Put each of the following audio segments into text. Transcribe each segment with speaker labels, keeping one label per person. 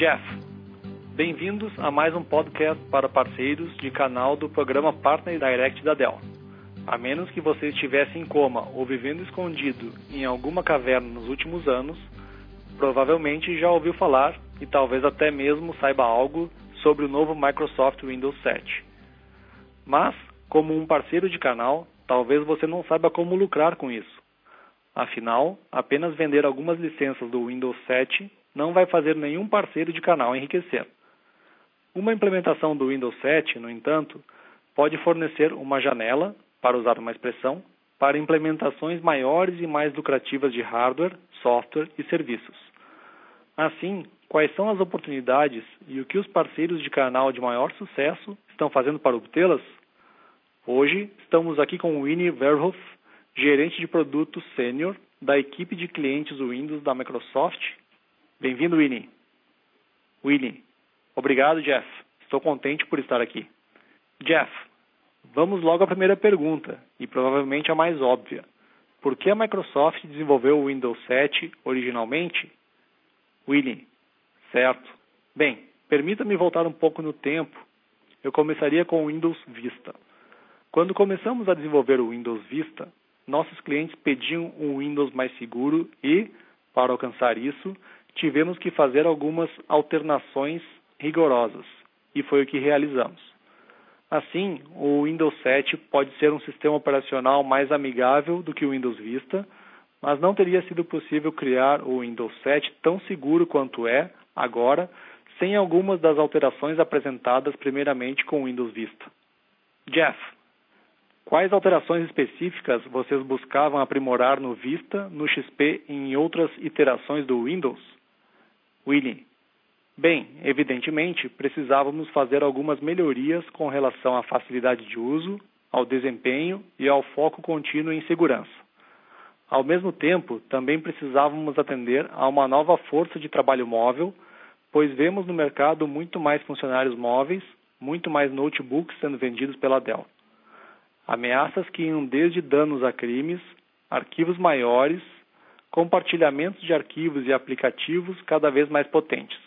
Speaker 1: Jeff, bem-vindos a mais um podcast para parceiros de canal do programa Partner Direct da Dell. A menos que você estivesse em coma ou vivendo escondido em alguma caverna nos últimos anos, provavelmente já ouviu falar e talvez até mesmo saiba algo sobre o novo Microsoft Windows 7. Mas, como um parceiro de canal, talvez você não saiba como lucrar com isso. Afinal, apenas vender algumas licenças do Windows 7 não vai fazer nenhum parceiro de canal enriquecer. Uma implementação do Windows 7, no entanto, pode fornecer uma janela, para usar uma expressão, para implementações maiores e mais lucrativas de hardware, software e serviços. Assim, quais são as oportunidades e o que os parceiros de canal de maior sucesso estão fazendo para obtê-las? Hoje, estamos aqui com Winnie Verhoff, gerente de produtos sênior da equipe de clientes Windows da Microsoft. Bem-vindo, Winnie. Winnie. Obrigado, Jeff. Estou contente por estar aqui. Jeff, vamos logo à primeira pergunta, e provavelmente a mais óbvia. Por que a Microsoft desenvolveu o Windows 7 originalmente? Winnie. Certo. Bem, permita-me voltar um pouco no tempo. Eu começaria com o Windows Vista. Quando começamos a desenvolver o Windows Vista, nossos clientes pediam um Windows mais seguro e, para alcançar isso, tivemos que fazer algumas alternações rigorosas, e foi o que realizamos. Assim, o Windows 7 pode ser um sistema operacional mais amigável do que o Windows Vista, mas não teria sido possível criar o Windows 7 tão seguro quanto é agora, sem algumas das alterações apresentadas primeiramente com o Windows Vista. Jeff, Quais alterações específicas vocês buscavam aprimorar no Vista, no XP e em outras iterações do Windows? Willie. Bem, evidentemente, precisávamos fazer algumas melhorias com relação à facilidade de uso, ao desempenho e ao foco contínuo em segurança. Ao mesmo tempo, também precisávamos atender a uma nova força de trabalho móvel, pois vemos no mercado muito mais funcionários móveis, muito mais notebooks sendo vendidos pela Dell ameaças que iam desde danos a crimes, arquivos maiores, compartilhamentos de arquivos e aplicativos cada vez mais potentes.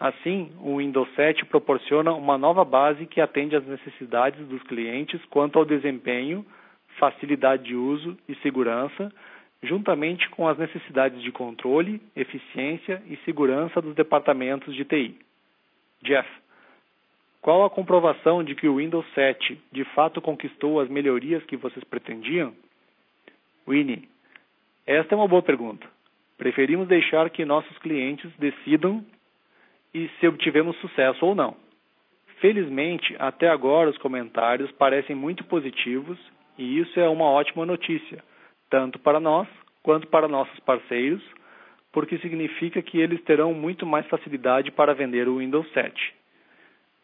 Speaker 1: Assim, o Windows 7 proporciona uma nova base que atende às necessidades dos clientes quanto ao desempenho, facilidade de uso e segurança, juntamente com as necessidades de controle, eficiência e segurança dos departamentos de TI. Jeff, qual a comprovação de que o Windows 7 de fato conquistou as melhorias que vocês pretendiam? Winnie, esta é uma boa pergunta. Preferimos deixar que nossos clientes decidam e se obtivemos sucesso ou não. Felizmente, até agora os comentários parecem muito positivos e isso é uma ótima notícia, tanto para nós quanto para nossos parceiros, porque significa que eles terão muito mais facilidade para vender o Windows 7.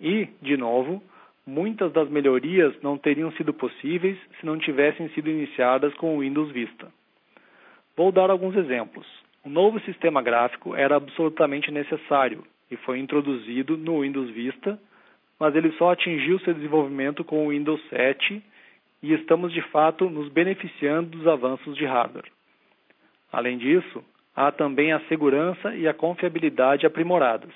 Speaker 1: E, de novo, muitas das melhorias não teriam sido possíveis se não tivessem sido iniciadas com o Windows Vista. Vou dar alguns exemplos. O novo sistema gráfico era absolutamente necessário e foi introduzido no Windows Vista, mas ele só atingiu seu desenvolvimento com o Windows 7 e estamos de fato nos beneficiando dos avanços de hardware. Além disso, há também a segurança e a confiabilidade aprimoradas.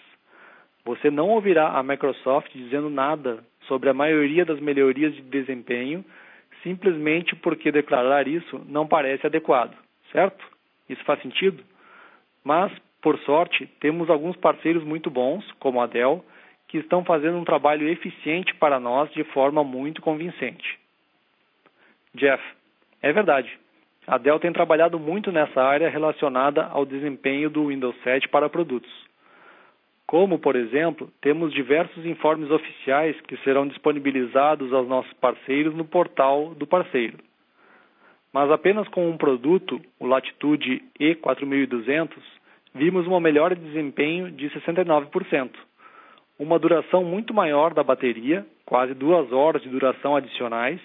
Speaker 1: Você não ouvirá a Microsoft dizendo nada sobre a maioria das melhorias de desempenho simplesmente porque declarar isso não parece adequado, certo? Isso faz sentido? Mas, por sorte, temos alguns parceiros muito bons, como a Dell, que estão fazendo um trabalho eficiente para nós de forma muito convincente. Jeff, é verdade. A Dell tem trabalhado muito nessa área relacionada ao desempenho do Windows 7 para produtos. Como, por exemplo, temos diversos informes oficiais que serão disponibilizados aos nossos parceiros no portal do parceiro. Mas apenas com um produto, o Latitude E4200, vimos uma melhora de desempenho de 69%, uma duração muito maior da bateria, quase duas horas de duração adicionais,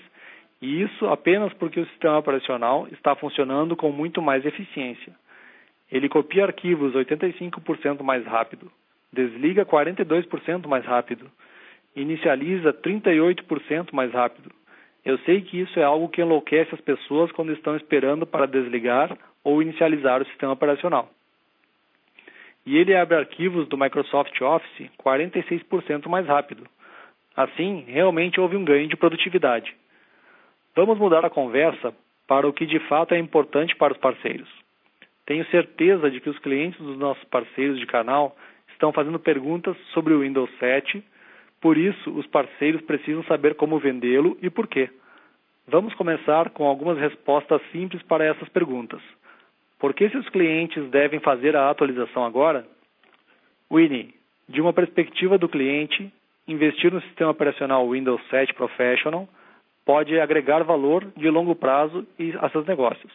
Speaker 1: e isso apenas porque o sistema operacional está funcionando com muito mais eficiência. Ele copia arquivos 85% mais rápido, desliga 42% mais rápido, inicializa 38% mais rápido. Eu sei que isso é algo que enlouquece as pessoas quando estão esperando para desligar ou inicializar o sistema operacional. e ele abre arquivos do Microsoft Office 46% mais rápido. Assim, realmente houve um ganho de produtividade. Vamos mudar a conversa para o que de fato é importante para os parceiros. Tenho certeza de que os clientes dos nossos parceiros de canal estão fazendo perguntas sobre o Windows 7, por isso os parceiros precisam saber como vendê-lo e por quê. Vamos começar com algumas respostas simples para essas perguntas. Por que seus clientes devem fazer a atualização agora? Winnie, de uma perspectiva do cliente, investir no sistema operacional Windows 7 Professional pode agregar valor de longo prazo a seus negócios.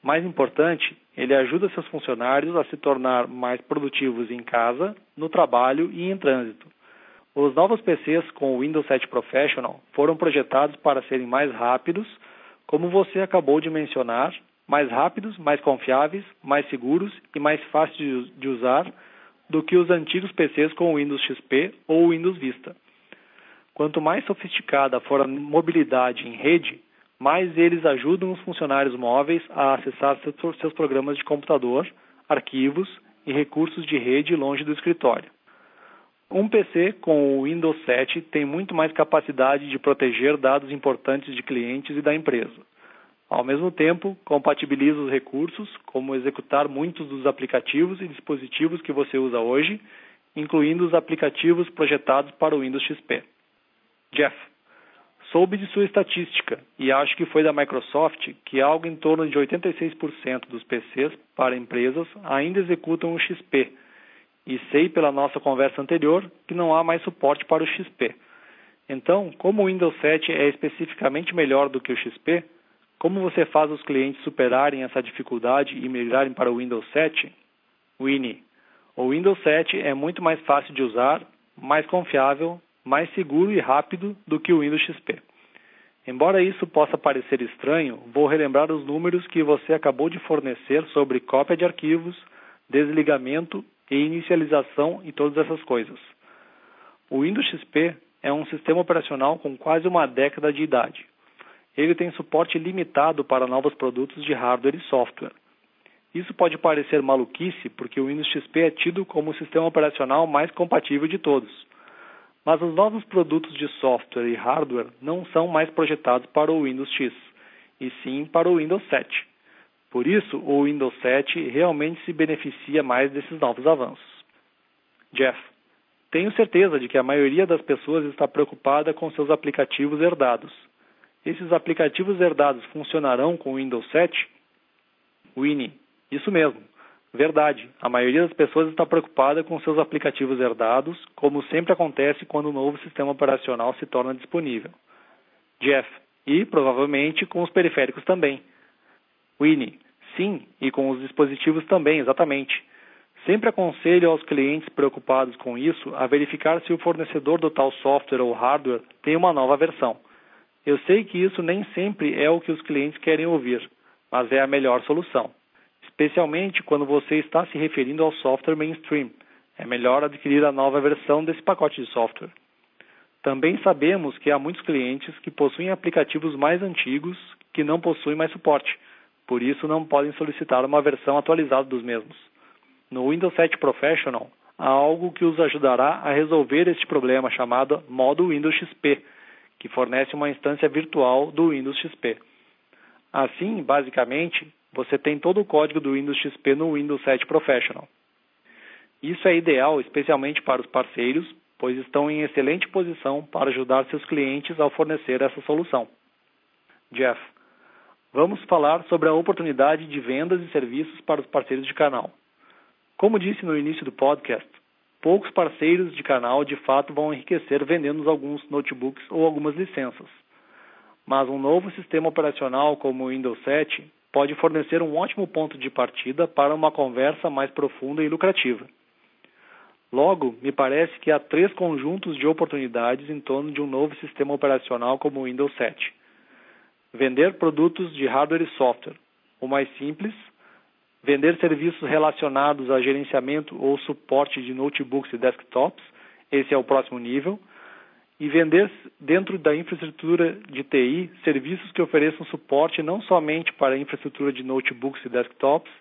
Speaker 1: Mais importante, ele ajuda seus funcionários a se tornar mais produtivos em casa, no trabalho e em trânsito. Os novos PCs com o Windows 7 Professional foram projetados para serem mais rápidos, como você acabou de mencionar, mais rápidos, mais confiáveis, mais seguros e mais fáceis de usar do que os antigos PCs com o Windows XP ou Windows Vista. Quanto mais sofisticada for a mobilidade em rede, mais eles ajudam os funcionários móveis a acessar seus programas de computador, arquivos e recursos de rede longe do escritório. Um PC com o Windows 7 tem muito mais capacidade de proteger dados importantes de clientes e da empresa. Ao mesmo tempo, compatibiliza os recursos, como executar muitos dos aplicativos e dispositivos que você usa hoje, incluindo os aplicativos projetados para o Windows XP. Jeff, soube de sua estatística e acho que foi da Microsoft que algo em torno de 86% dos PCs para empresas ainda executam o XP. E sei pela nossa conversa anterior que não há mais suporte para o XP. Então, como o Windows 7 é especificamente melhor do que o XP, como você faz os clientes superarem essa dificuldade e migrarem para o Windows 7? Winnie, o Windows 7 é muito mais fácil de usar, mais confiável, mais seguro e rápido do que o Windows XP. Embora isso possa parecer estranho, vou relembrar os números que você acabou de fornecer sobre cópia de arquivos, desligamento e inicialização e todas essas coisas. O Windows XP é um sistema operacional com quase uma década de idade ele tem suporte limitado para novos produtos de hardware e software. Isso pode parecer maluquice porque o Windows XP é tido como o sistema operacional mais compatível de todos. Mas os novos produtos de software e hardware não são mais projetados para o Windows X, e sim para o Windows 7. Por isso, o Windows 7 realmente se beneficia mais desses novos avanços. Jeff, tenho certeza de que a maioria das pessoas está preocupada com seus aplicativos herdados esses aplicativos herdados funcionarão com o Windows 7? Winnie, isso mesmo. Verdade, a maioria das pessoas está preocupada com seus aplicativos herdados, como sempre acontece quando o novo sistema operacional se torna disponível. Jeff, e provavelmente com os periféricos também. Winnie, sim, e com os dispositivos também, exatamente. Sempre aconselho aos clientes preocupados com isso a verificar se o fornecedor do tal software ou hardware tem uma nova versão. Eu sei que isso nem sempre é o que os clientes querem ouvir, mas é a melhor solução, especialmente quando você está se referindo ao software mainstream. É melhor adquirir a nova versão desse pacote de software. Também sabemos que há muitos clientes que possuem aplicativos mais antigos que não possuem mais suporte, por isso não podem solicitar uma versão atualizada dos mesmos. No Windows 7 Professional, há algo que os ajudará a resolver este problema chamado modo Windows XP, que fornece uma instância virtual do Windows XP. Assim, basicamente, você tem todo o código do Windows XP no Windows 7 Professional. Isso é ideal especialmente para os parceiros, pois estão em excelente posição para ajudar seus clientes ao fornecer essa solução. Jeff, vamos falar sobre a oportunidade de vendas e serviços para os parceiros de canal. Como disse no início do podcast, poucos parceiros de canal de fato vão enriquecer vendendo alguns notebooks ou algumas licenças. Mas um novo sistema operacional como o Windows 7 pode fornecer um ótimo ponto de partida para uma conversa mais profunda e lucrativa. Logo, me parece que há três conjuntos de oportunidades em torno de um novo sistema operacional como o Windows 7. Vender produtos de hardware e software, o mais simples, vender serviços relacionados a gerenciamento ou suporte de notebooks e desktops, esse é o próximo nível, e vender dentro da infraestrutura de TI serviços que ofereçam suporte não somente para a infraestrutura de notebooks e desktops,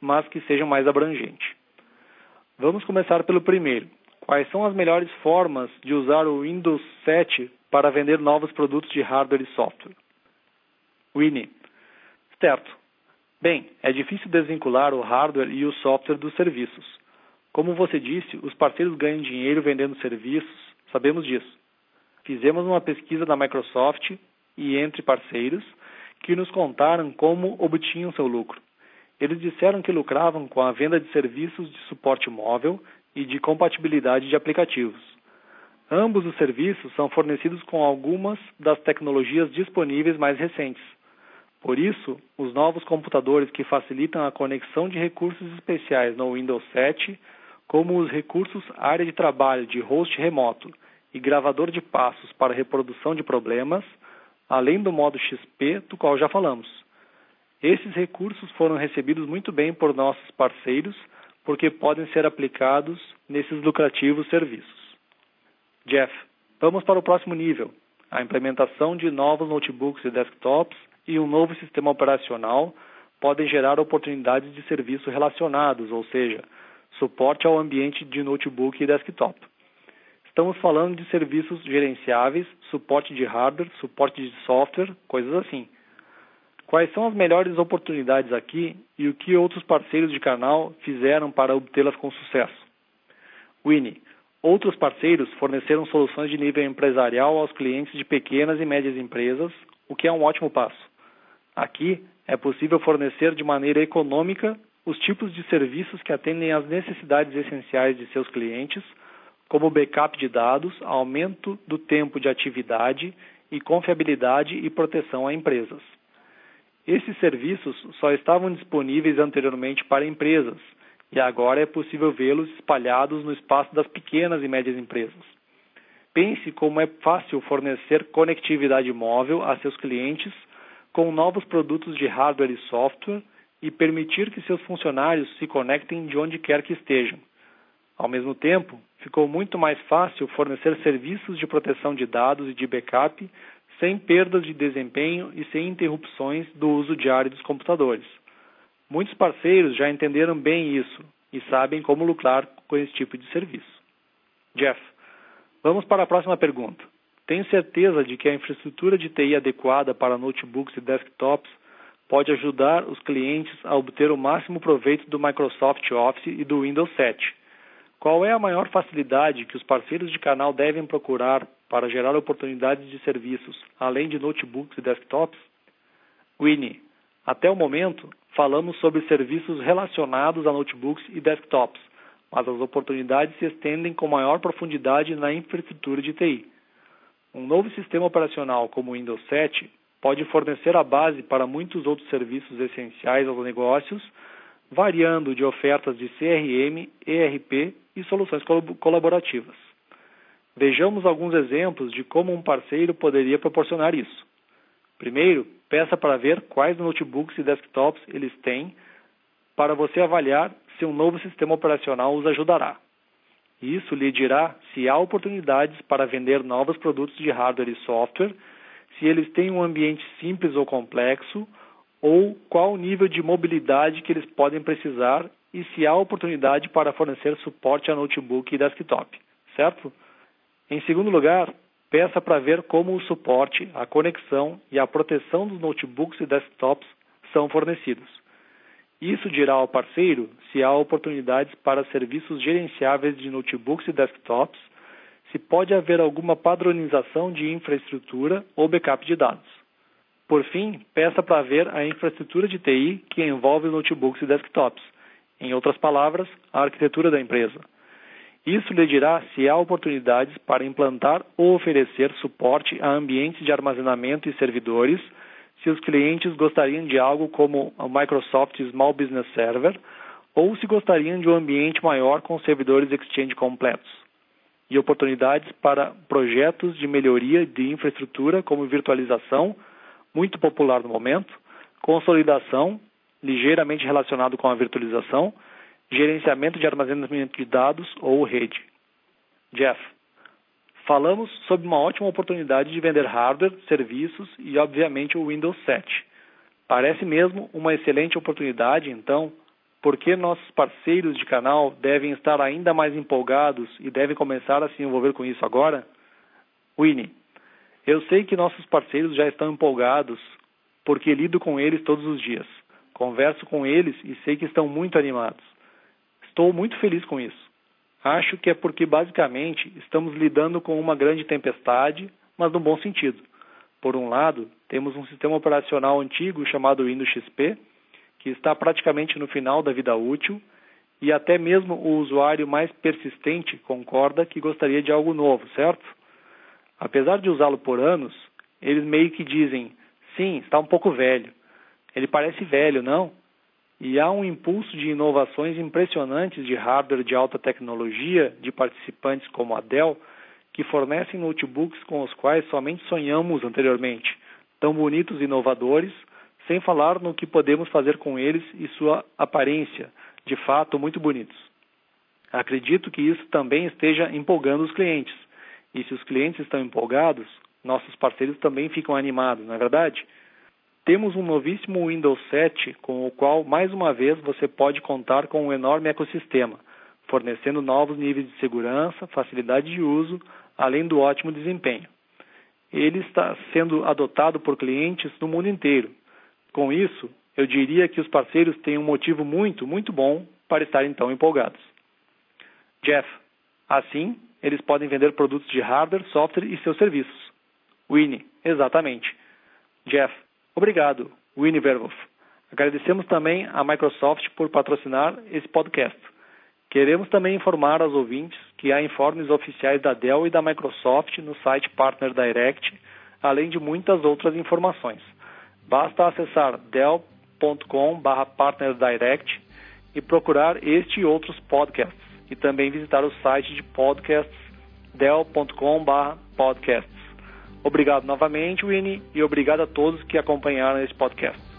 Speaker 1: mas que sejam mais abrangentes. Vamos começar pelo primeiro. Quais são as melhores formas de usar o Windows 7 para vender novos produtos de hardware e software? Winnie. Certo. Bem, é difícil desvincular o hardware e o software dos serviços. Como você disse, os parceiros ganham dinheiro vendendo serviços, sabemos disso. Fizemos uma pesquisa da Microsoft e entre parceiros que nos contaram como obtinham seu lucro. Eles disseram que lucravam com a venda de serviços de suporte móvel e de compatibilidade de aplicativos. Ambos os serviços são fornecidos com algumas das tecnologias disponíveis mais recentes por isso, os novos computadores que facilitam a conexão de recursos especiais no Windows 7, como os recursos área de trabalho de host remoto e gravador de passos para reprodução de problemas, além do modo XP, do qual já falamos. Esses recursos foram recebidos muito bem por nossos parceiros, porque podem ser aplicados nesses lucrativos serviços. Jeff, vamos para o próximo nível: a implementação de novos notebooks e desktops e um novo sistema operacional podem gerar oportunidades de serviço relacionados, ou seja, suporte ao ambiente de notebook e desktop. Estamos falando de serviços gerenciáveis, suporte de hardware, suporte de software, coisas assim. Quais são as melhores oportunidades aqui e o que outros parceiros de canal fizeram para obtê-las com sucesso? Winnie, outros parceiros forneceram soluções de nível empresarial aos clientes de pequenas e médias empresas, o que é um ótimo passo. Aqui é possível fornecer de maneira econômica os tipos de serviços que atendem às necessidades essenciais de seus clientes, como backup de dados, aumento do tempo de atividade e confiabilidade e proteção a empresas. Esses serviços só estavam disponíveis anteriormente para empresas e agora é possível vê-los espalhados no espaço das pequenas e médias empresas. Pense como é fácil fornecer conectividade móvel a seus clientes com novos produtos de hardware e software e permitir que seus funcionários se conectem de onde quer que estejam. Ao mesmo tempo, ficou muito mais fácil fornecer serviços de proteção de dados e de backup sem perdas de desempenho e sem interrupções do uso diário dos computadores. Muitos parceiros já entenderam bem isso e sabem como lucrar com esse tipo de serviço. Jeff, vamos para a próxima pergunta. Tenho certeza de que a infraestrutura de TI adequada para notebooks e desktops pode ajudar os clientes a obter o máximo proveito do Microsoft Office e do Windows 7. Qual é a maior facilidade que os parceiros de canal devem procurar para gerar oportunidades de serviços, além de notebooks e desktops? Winnie, até o momento, falamos sobre serviços relacionados a notebooks e desktops, mas as oportunidades se estendem com maior profundidade na infraestrutura de TI. Um novo sistema operacional como o Windows 7 pode fornecer a base para muitos outros serviços essenciais aos negócios, variando de ofertas de CRM, ERP e soluções colaborativas. Vejamos alguns exemplos de como um parceiro poderia proporcionar isso. Primeiro, peça para ver quais notebooks e desktops eles têm para você avaliar se um novo sistema operacional os ajudará. Isso lhe dirá se há oportunidades para vender novos produtos de hardware e software, se eles têm um ambiente simples ou complexo, ou qual o nível de mobilidade que eles podem precisar e se há oportunidade para fornecer suporte a notebook e desktop, certo? Em segundo lugar, peça para ver como o suporte, a conexão e a proteção dos notebooks e desktops são fornecidos. Isso dirá ao parceiro se há oportunidades para serviços gerenciáveis de notebooks e desktops, se pode haver alguma padronização de infraestrutura ou backup de dados. Por fim, peça para ver a infraestrutura de TI que envolve notebooks e desktops, em outras palavras, a arquitetura da empresa. Isso lhe dirá se há oportunidades para implantar ou oferecer suporte a ambientes de armazenamento e servidores se os clientes gostariam de algo como o Microsoft Small Business Server ou se gostariam de um ambiente maior com servidores Exchange completos. E oportunidades para projetos de melhoria de infraestrutura como virtualização, muito popular no momento, consolidação, ligeiramente relacionado com a virtualização, gerenciamento de armazenamento de dados ou rede. Jeff, Falamos sobre uma ótima oportunidade de vender hardware, serviços e, obviamente, o Windows 7. Parece mesmo uma excelente oportunidade, então, por que nossos parceiros de canal devem estar ainda mais empolgados e devem começar a se envolver com isso agora? Winnie, eu sei que nossos parceiros já estão empolgados porque lido com eles todos os dias. Converso com eles e sei que estão muito animados. Estou muito feliz com isso. Acho que é porque basicamente estamos lidando com uma grande tempestade, mas no bom sentido. Por um lado, temos um sistema operacional antigo chamado Windows XP, que está praticamente no final da vida útil, e até mesmo o usuário mais persistente concorda que gostaria de algo novo, certo? Apesar de usá-lo por anos, eles meio que dizem: sim, está um pouco velho. Ele parece velho, não? E há um impulso de inovações impressionantes de hardware de alta tecnologia de participantes como a Dell, que fornecem notebooks com os quais somente sonhamos anteriormente, tão bonitos e inovadores, sem falar no que podemos fazer com eles e sua aparência, de fato muito bonitos. Acredito que isso também esteja empolgando os clientes. E se os clientes estão empolgados, nossos parceiros também ficam animados, não é verdade? Temos um novíssimo Windows 7 com o qual, mais uma vez, você pode contar com um enorme ecossistema, fornecendo novos níveis de segurança, facilidade de uso, além do ótimo desempenho. Ele está sendo adotado por clientes no mundo inteiro. Com isso, eu diria que os parceiros têm um motivo muito, muito bom para estarem tão empolgados. Jeff, assim, eles podem vender produtos de hardware, software e seus serviços. Winnie, exatamente. Jeff, obrigado, Winnie Verhoff. Agradecemos também à Microsoft por patrocinar esse podcast. Queremos também informar aos ouvintes que há informes oficiais da Dell e da Microsoft no site Partner Direct, além de muitas outras informações. Basta acessar dell.com/partnerdirect e procurar este e outros podcasts e também visitar o site de podcasts dell.com/podcasts. Obrigado novamente, Winnie, e obrigado a todos que acompanharam esse podcast.